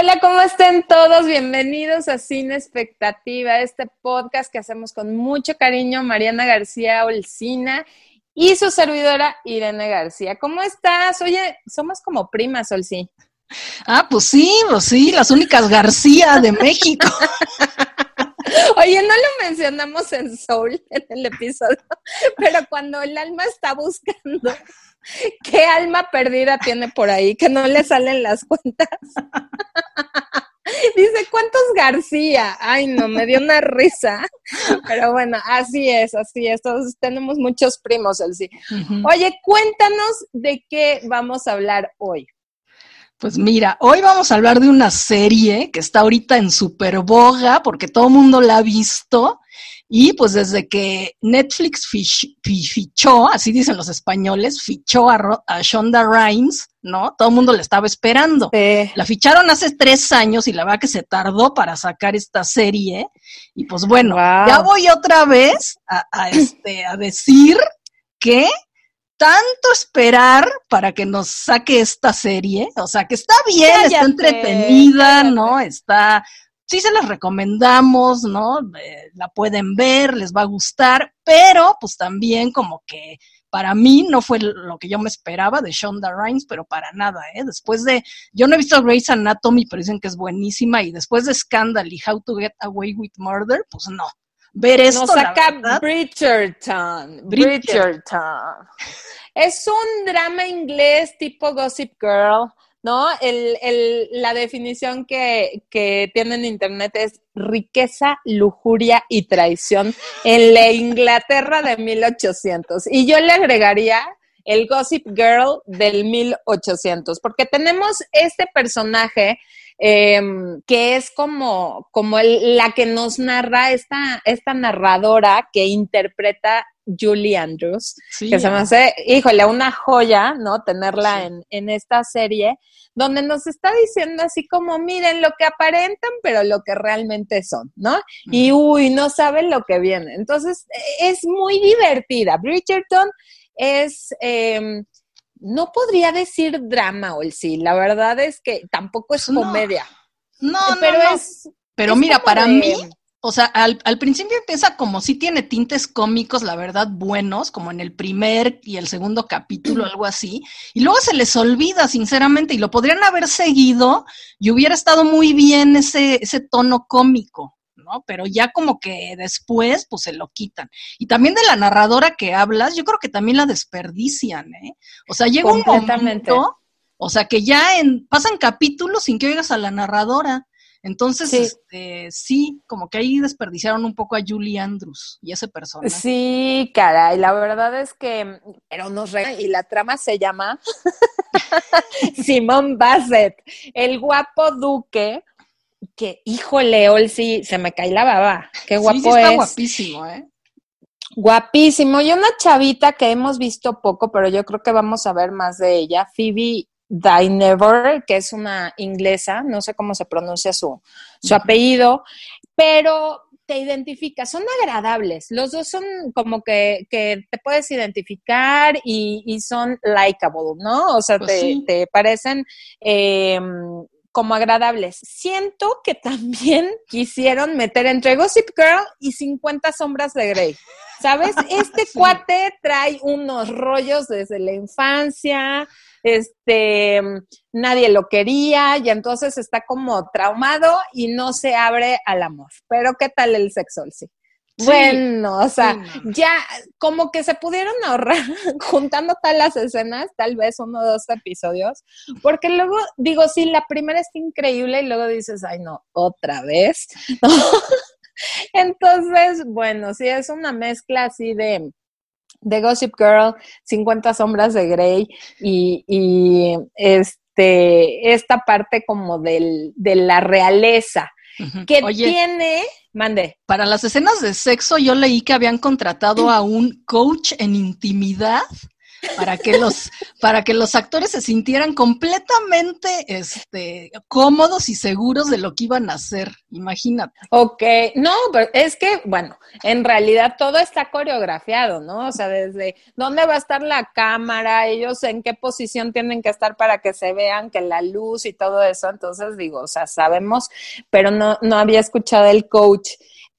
Hola, ¿cómo estén todos? Bienvenidos a Cine Expectativa, este podcast que hacemos con mucho cariño, Mariana García Olcina y su servidora Irene García. ¿Cómo estás? Oye, somos como primas, Olcí. Ah, pues sí, pues sí, las únicas García de México. Oye, no lo mencionamos en Soul en el episodio, pero cuando el alma está buscando qué alma perdida tiene por ahí, que no le salen las cuentas. Dice, ¿cuántos García? Ay, no, me dio una risa. Pero bueno, así es, así es. Todos tenemos muchos primos, el sí. Oye, cuéntanos de qué vamos a hablar hoy. Pues mira, hoy vamos a hablar de una serie que está ahorita en super boga porque todo el mundo la ha visto y pues desde que Netflix fichó, así dicen los españoles, fichó a, Shonda Rhimes, ¿no? Todo el mundo le estaba esperando. La ficharon hace tres años y la verdad que se tardó para sacar esta serie. Y pues bueno, ya voy otra vez a, este, a decir que tanto esperar para que nos saque esta serie, o sea, que está bien, está entretenida, ¿no? Está sí se las recomendamos, ¿no? Eh, la pueden ver, les va a gustar, pero pues también como que para mí no fue lo que yo me esperaba de Shonda Rhimes, pero para nada, ¿eh? Después de, yo no he visto Grey's Anatomy, pero dicen que es buenísima, y después de Scandal y How to Get Away with Murder, pues no. Ver esto, Nos saca Bridgerton, Bridgerton. Es un drama inglés tipo Gossip Girl, ¿no? El, el, la definición que, que tiene en Internet es riqueza, lujuria y traición en la Inglaterra de 1800. Y yo le agregaría el Gossip Girl del 1800, porque tenemos este personaje em, que es como, como la que nos narra esta, esta narradora que interpreta Julie Andrews, que se me hace, híjole, una joya, ¿no? Tenerla en, en esta serie, donde nos está diciendo así como, miren lo que aparentan, pero lo que realmente son, ¿no? Y uy, no saben lo que viene. Entonces, es muy divertida. Bridgerton es... Em, no podría decir drama, o sí, la verdad es que tampoco es comedia. No, no, pero es. Pero mira, para mí, o sea, al, al, principio empieza como si tiene tintes cómicos, la verdad, buenos, como en el primer y el segundo capítulo, algo así, y luego se les olvida, sinceramente, y lo podrían haber seguido y hubiera estado muy bien ese, ese tono cómico, ¿no? Pero ya como que después, pues se lo quitan. Y también de la narradora que hablas, yo creo que también la desperdician, ¿eh? O sea, llega un momento, o sea, que ya en, pasan capítulos sin que oigas a la narradora. Entonces, sí. Este, sí, como que ahí desperdiciaron un poco a Julie Andrews y ese personaje. Sí, caray, la verdad es que, pero nos re... y la trama se llama Simón Bassett, el guapo duque, que, híjole, sí, se me cae la baba, qué guapo sí, sí está guapísimo, ¿eh? Guapísimo. Y una chavita que hemos visto poco, pero yo creo que vamos a ver más de ella, Phoebe Never, que es una inglesa, no sé cómo se pronuncia su, su apellido, pero te identifica, son agradables, los dos son como que, que te puedes identificar y, y son likable, ¿no? O sea, pues te, sí. te, parecen... Eh, como agradables. Siento que también quisieron meter entre Gossip Girl y 50 sombras de Grey. ¿Sabes? Este sí. cuate trae unos rollos desde la infancia, este, nadie lo quería y entonces está como traumado y no se abre al amor. Pero ¿qué tal el sexo? Sí. Sí, bueno, o sea, sí. ya como que se pudieron ahorrar juntando tal las escenas, tal vez uno o dos episodios, porque luego digo, sí, la primera está increíble y luego dices, ay no, otra vez. Entonces, bueno, sí, es una mezcla así de, de Gossip Girl, 50 sombras de Grey y, y este, esta parte como del, de la realeza que Oye, tiene, mande. Para las escenas de sexo yo leí que habían contratado a un coach en intimidad para que los, para que los actores se sintieran completamente este, cómodos y seguros de lo que iban a hacer. Imagínate. Ok, no, pero es que, bueno, en realidad todo está coreografiado, ¿no? O sea, desde dónde va a estar la cámara, ellos en qué posición tienen que estar para que se vean, que la luz y todo eso. Entonces, digo, o sea, sabemos, pero no, no había escuchado el coach.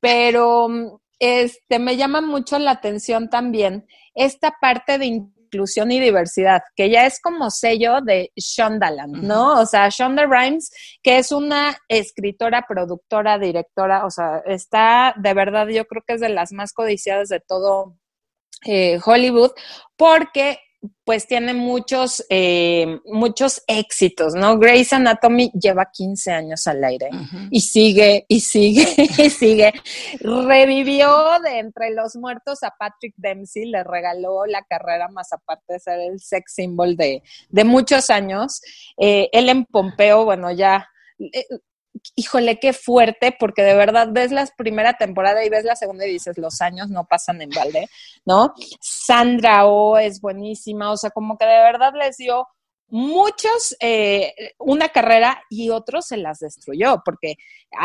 Pero este me llama mucho la atención también esta parte de inclusión y diversidad, que ya es como sello de Shondaland, ¿no? O sea, Shonda Rhimes, que es una escritora, productora, directora, o sea, está de verdad, yo creo que es de las más codiciadas de todo eh, Hollywood, porque pues tiene muchos, eh, muchos éxitos, ¿no? Grey's Anatomy lleva 15 años al aire y sigue, y sigue, y sigue. Revivió de entre los muertos a Patrick Dempsey, le regaló la carrera más aparte de ser el sex symbol de, de muchos años. Eh, en Pompeo, bueno, ya eh, híjole, qué fuerte, porque de verdad ves la primera temporada y ves la segunda y dices, los años no pasan en balde, ¿no? Sandra O es buenísima, o sea, como que de verdad les dio muchos eh, una carrera y otros se las destruyó, porque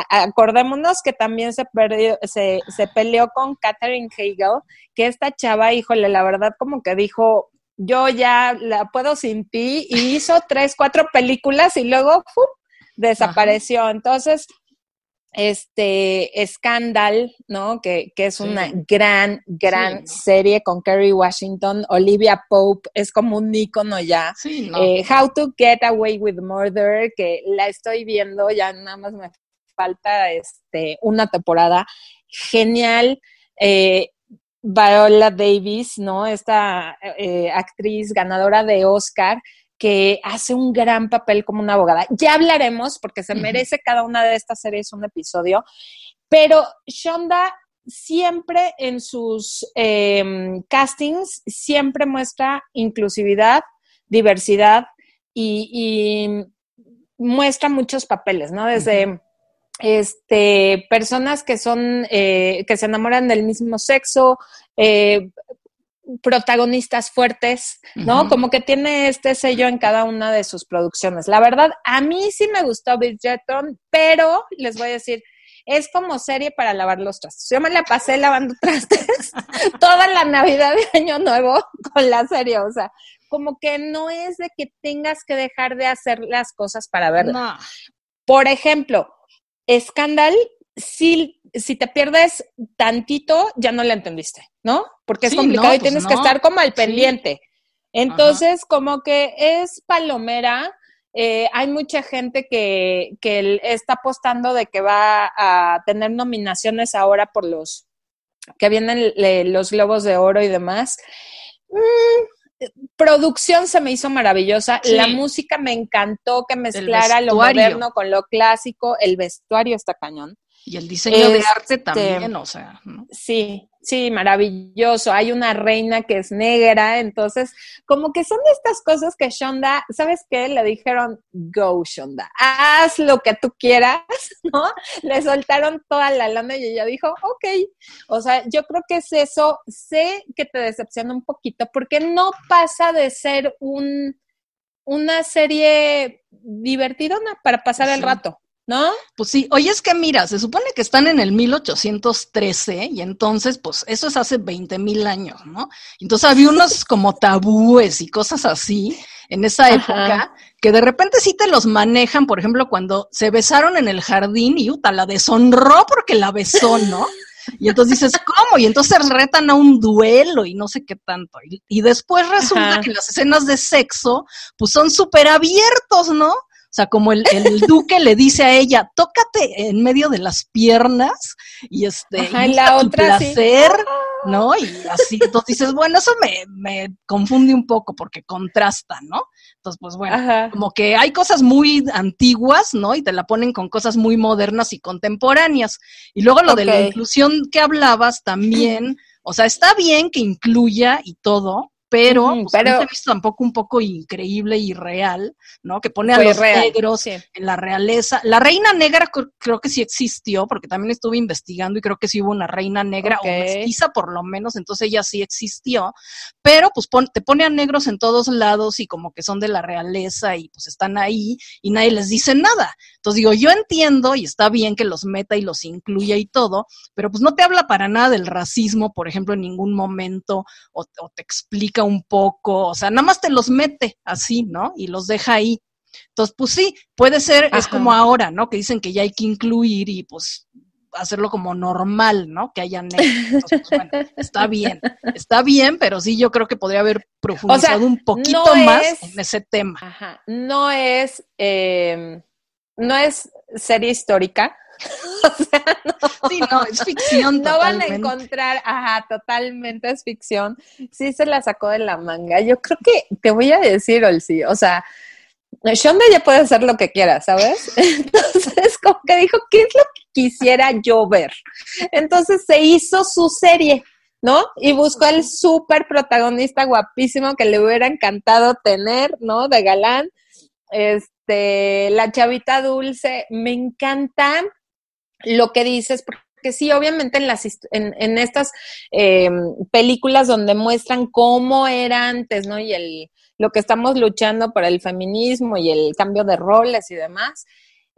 acordémonos que también se, perdió, se, se peleó con Katherine Hegel, que esta chava, híjole, la verdad como que dijo, yo ya la puedo sin ti, y hizo tres, cuatro películas y luego ¡fum! Desapareció. Entonces, este Scandal, ¿no? Que, que es una gran, gran serie con Kerry Washington, Olivia Pope, es como un ícono ya. Eh, How to Get Away with Murder, que la estoy viendo, ya nada más me falta este, una temporada. Genial. Eh, Viola Davis, ¿no? Esta eh, actriz ganadora de Oscar, que hace un gran papel como una abogada. Ya hablaremos, porque se merece cada una de estas series un episodio, pero Shonda siempre en sus em, castings, siempre muestra inclusividad, diversidad y, muestra muchos papeles, ¿no? Desde... este, personas que son, eh, que se enamoran del mismo sexo, eh, protagonistas fuertes, ¿no? Como que tiene este sello en cada una de sus producciones. La verdad, a mí sí me gustó Bridgerton, pero les voy a decir, es como serie para lavar los trastes. Yo me la pasé lavando trastes toda la Navidad de Año Nuevo con la serie, o sea, como que no es de que tengas que dejar de hacer las cosas para verla. Por ejemplo, Scandal si, si te pierdes tantito, ya no la entendiste, ¿no? Porque es complicado y pues tienes que estar como al pendiente. Entonces, como que es palomera. Eh, hay mucha gente que, que está apostando de que va a tener nominaciones ahora por los que vienen los globos de oro y demás. Mm, producción se me hizo maravillosa, la música me encantó que mezclara lo moderno con lo clásico, el vestuario está cañón. Y el diseño de arte este, también, o sea. ¿no? Sí, sí, maravilloso. Hay una reina que es negra, entonces, como que son estas cosas que Shonda, ¿sabes qué? Le dijeron, go Shonda, haz lo que tú quieras, ¿no? Le soltaron toda la lana y ella dijo, ok. O sea, yo creo que es eso. Sé que te decepciona un poquito porque no pasa de ser un, una serie divertidona para pasar el rato. ¿No? Pues sí, oye, es que mira, se supone que están en el 1813 y entonces, pues eso es hace 20 mil años, ¿no? Entonces había unos como tabúes y cosas así en esa época que de repente sí te los manejan, por ejemplo, cuando se besaron en el jardín y Uta la deshonró porque la besó, ¿no? Y entonces dices, ¿cómo? Y entonces retan a un duelo y no sé qué tanto. Y, después resulta que las escenas de sexo, pues son súper abiertos, ¿no? O sea, como el, duque le dice a ella, tócate en medio de las piernas y este, la otra placer, ¿no? Y así, entonces dices, bueno, eso me, me confunde un poco porque contrasta, ¿no? Entonces, pues bueno, como que hay cosas muy antiguas, ¿no? Y te la ponen con cosas muy modernas y contemporáneas. Y luego lo de la inclusión que hablabas también, o sea, está bien que incluya y todo, pero, Ujú, pues, pero- se me hizo tampoco un poco increíble y real, ¿no? Que pone a Fue los real, negros sí. en la realeza. La reina negra cr- creo que sí existió, porque también estuve investigando y creo que sí hubo una reina negra o mestiza por lo menos, entonces ella sí existió, pero pues pon- te pone a negros en todos lados y como que son de la realeza y pues están ahí y nadie les dice nada. Entonces digo, yo entiendo y está bien que los meta y los incluya y todo, pero pues no te habla para nada del racismo, por ejemplo, en ningún momento, o, o te explica un poco, o sea, nada más te los mete así, ¿no? Y los deja ahí. Entonces, pues sí, puede ser, es como ahora, ¿no? Que dicen que ya hay que incluir y pues hacerlo como normal, ¿no? Que haya negros. Entonces, pues, bueno, está bien, está bien, pero sí yo creo que podría haber profundizado un poquito no más es- en ese tema. Ajá. No es, eh, no es serie histórica. o sea, Sí, no, es ficción no van a encontrar, ajá, totalmente es ficción. Sí se la sacó de la manga. Yo creo que te voy a decir, Olsi, o sea, Shonda ya puede hacer lo que quiera, ¿sabes? Entonces, como que dijo, ¿qué es lo que quisiera yo ver? Entonces se hizo su serie, ¿no? Y buscó el súper protagonista guapísimo que le hubiera encantado tener, ¿no? De galán. Este, la chavita dulce, me encanta lo que dices, porque sí, obviamente en, las, en, estas eh, películas donde muestran cómo era antes, ¿no? Y el, lo que estamos luchando por el feminismo y el cambio de roles y demás,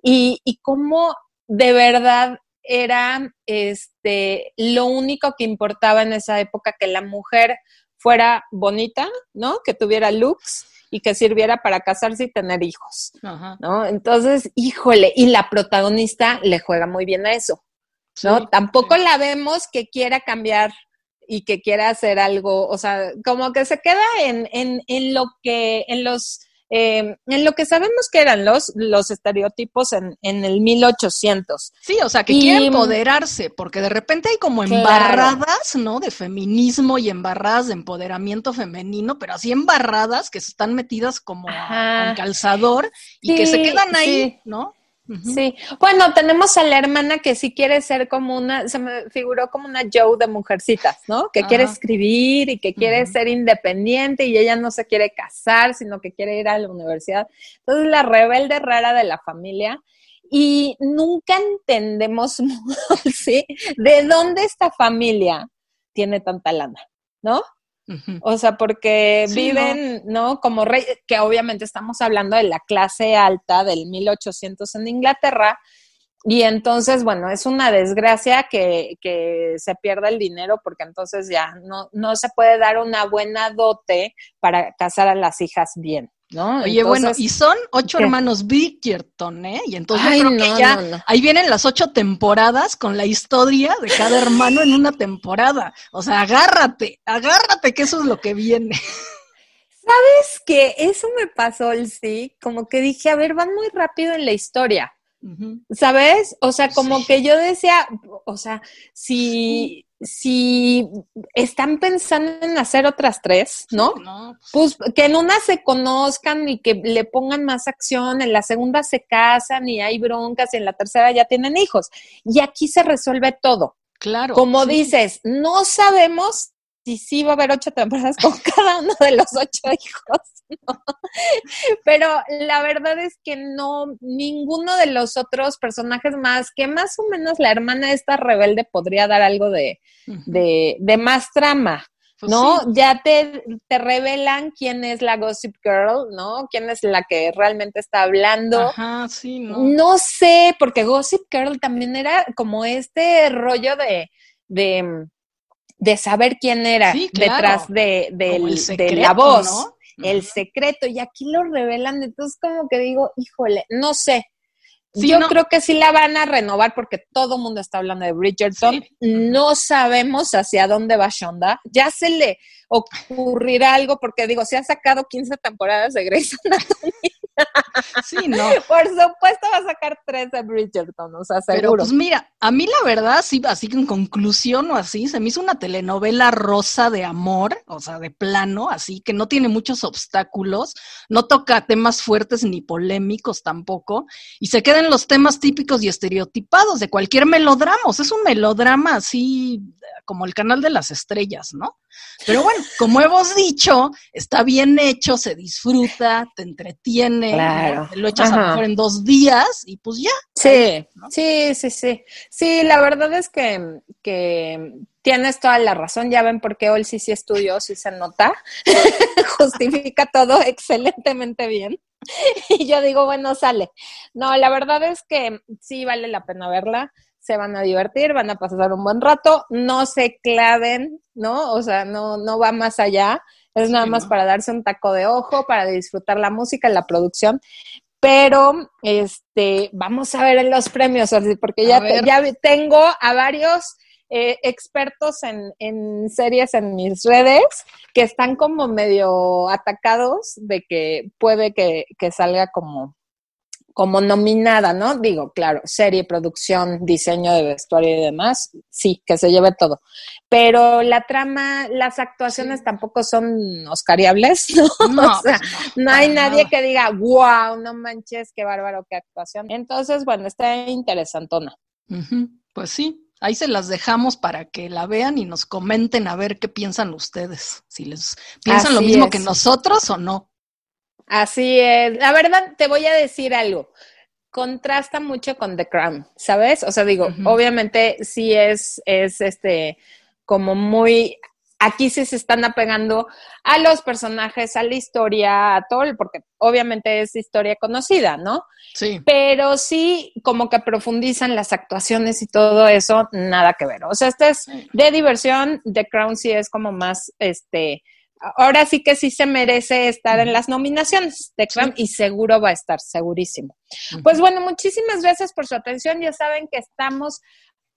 y, y cómo de verdad era este lo único que importaba en esa época que la mujer fuera bonita, ¿no? Que tuviera looks y que sirviera para casarse y tener hijos. Ajá. ¿no? Entonces, híjole, y la protagonista le juega muy bien a eso, ¿no? Sí, Tampoco sí. la vemos que quiera cambiar y que quiera hacer algo, o sea, como que se queda en, en, en lo que, en los, eh, en lo que sabemos que eran los, los estereotipos en, en el 1800. Sí, o sea, que Y- quiere empoderarse, porque de repente hay como Claro. embarradas, ¿no? De feminismo y embarradas de empoderamiento femenino, pero así embarradas que están metidas como a- con calzador y que se quedan ahí, sí. ¿no? Sí, bueno, tenemos a la hermana que sí quiere ser como una, se me figuró como una Joe de mujercitas, ¿no? Que quiere escribir y que quiere ser independiente y ella no se quiere casar, sino que quiere ir a la universidad. Entonces, la rebelde rara de la familia. Y nunca entendemos, ¿sí? De dónde esta familia tiene tanta lana, ¿no? O sea, porque Sí, viven, ¿no? Como rey, que obviamente estamos hablando de la clase alta del 1800 en Inglaterra. Y entonces, bueno, es una desgracia que, que se pierda el dinero porque entonces ya no, no se puede dar una buena dote para casar a las hijas bien, ¿no? Oye, bueno, y son ocho ¿qué? hermanos Bridgerton, ¿eh? Y entonces Ay, yo creo no, que ya no, no. ahí vienen las ocho temporadas con la historia de cada hermano en una temporada. O sea, agárrate, agárrate que eso es lo que viene. ¿Sabes qué? Eso me pasó, el sí, como que dije, a ver, van muy rápido en la historia. ¿Sabes? O sea, como Sí. que yo decía, o sea, si, si están pensando en hacer otras tres, ¿no? No, Pues que en una se conozcan y que le pongan más acción, en la segunda se casan y hay broncas y en la tercera ya tienen hijos. Y aquí se resuelve todo. claro. Como sí. dices, no sabemos si sí va a haber ocho temporadas con cada uno de los ocho hijos, ¿no? Pero la verdad es que no, ninguno de los otros personajes más, que más o menos la hermana esta rebelde podría dar algo de, de, de más trama, Pues ¿no? sí. Ya te, te revelan quién es la Gossip Girl, ¿no? Quién es la que realmente está hablando. Ajá, sí, no. No sé, porque Gossip Girl también era como este rollo de, de, de saber quién era Sí, claro. detrás de, el de secreto, la voz, ¿no? el secreto, y aquí lo revelan, entonces como que digo, híjole, no sé. Sí, Yo no. creo que sí la van a renovar porque todo el mundo está hablando de Bridgerton. Sí. No sabemos hacia dónde va Shonda. Ya se le ocurrirá algo porque digo, se ha sacado 15 temporadas de Grey's Anatomy. Sí, no. Por supuesto va a sacar tres de Bridgerton, o sea, seguro. Pero pues mira, a mí la verdad, sí, así que en conclusión o así, se me hizo una telenovela rosa de amor, o sea, de plano, así que no tiene muchos obstáculos, no toca temas fuertes ni polémicos tampoco, y se quedan los temas típicos y estereotipados de cualquier melodrama, o sea, es un melodrama así como el canal de las estrellas, ¿no? Pero bueno, como hemos dicho, está bien hecho, se disfruta, te entretiene, lo echas a lo mejor en dos días y pues ya. Sí, sí, sí, sí. Sí, la verdad es que, que tienes toda la razón. Ya ven por qué hoy sí sí estudió, sí se nota. Justifica todo excelentemente bien. Y yo digo, bueno, sale. No, la verdad es que sí vale la pena verla se van a divertir, van a pasar un buen rato, no se claven, ¿no? O sea, no, no va más allá, es nada más para darse un taco de ojo, para disfrutar la música, la producción. Pero, este, vamos a ver en los premios, porque ya, ya tengo a varios eh, expertos en, en, series en mis redes que están como medio atacados de que puede que, que salga como como nominada, ¿no? Digo, claro, serie, producción, diseño de vestuario y demás, sí, que se lleve todo. Pero la trama, las actuaciones tampoco son oscariables, ¿no? No, o sea, pues no, hay nadie que diga, wow, no manches, qué bárbaro, qué actuación. Entonces, bueno, está interesantona. Pues sí, ahí se las dejamos para que la vean y nos comenten a ver qué piensan ustedes, si les piensan lo mismo que nosotros o no. Así es. La verdad, te voy a decir algo. Contrasta mucho con The Crown, ¿sabes? O sea, digo, obviamente sí es, es este, como muy, aquí sí se están apegando a los personajes, a la historia, a todo, porque obviamente es historia conocida, ¿no? Sí. Pero sí, como que profundizan las actuaciones y todo eso, nada que ver. O sea, este es de diversión, The Crown sí es como más, este, ahora sí que sí se merece estar en las nominaciones de CRAM y seguro va a estar, segurísimo. Pues bueno, muchísimas gracias por su atención. Ya saben que estamos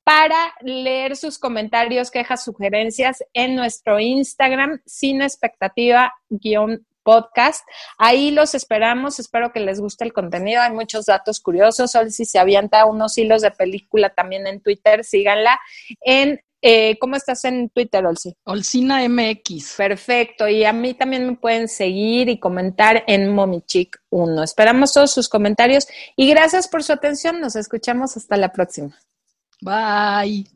para leer sus comentarios, quejas, sugerencias en nuestro Instagram, sin expectativa guion podcast. Ahí los esperamos, espero que les guste el contenido, hay muchos datos curiosos, Sol si se avienta unos hilos de película también en Twitter, síganla en eh, ¿Cómo estás en Twitter, Olsi? Olsina MX. Perfecto. Y a mí también me pueden seguir y comentar en Momichic1. Esperamos todos sus comentarios y gracias por su atención. Nos escuchamos hasta la próxima. Bye.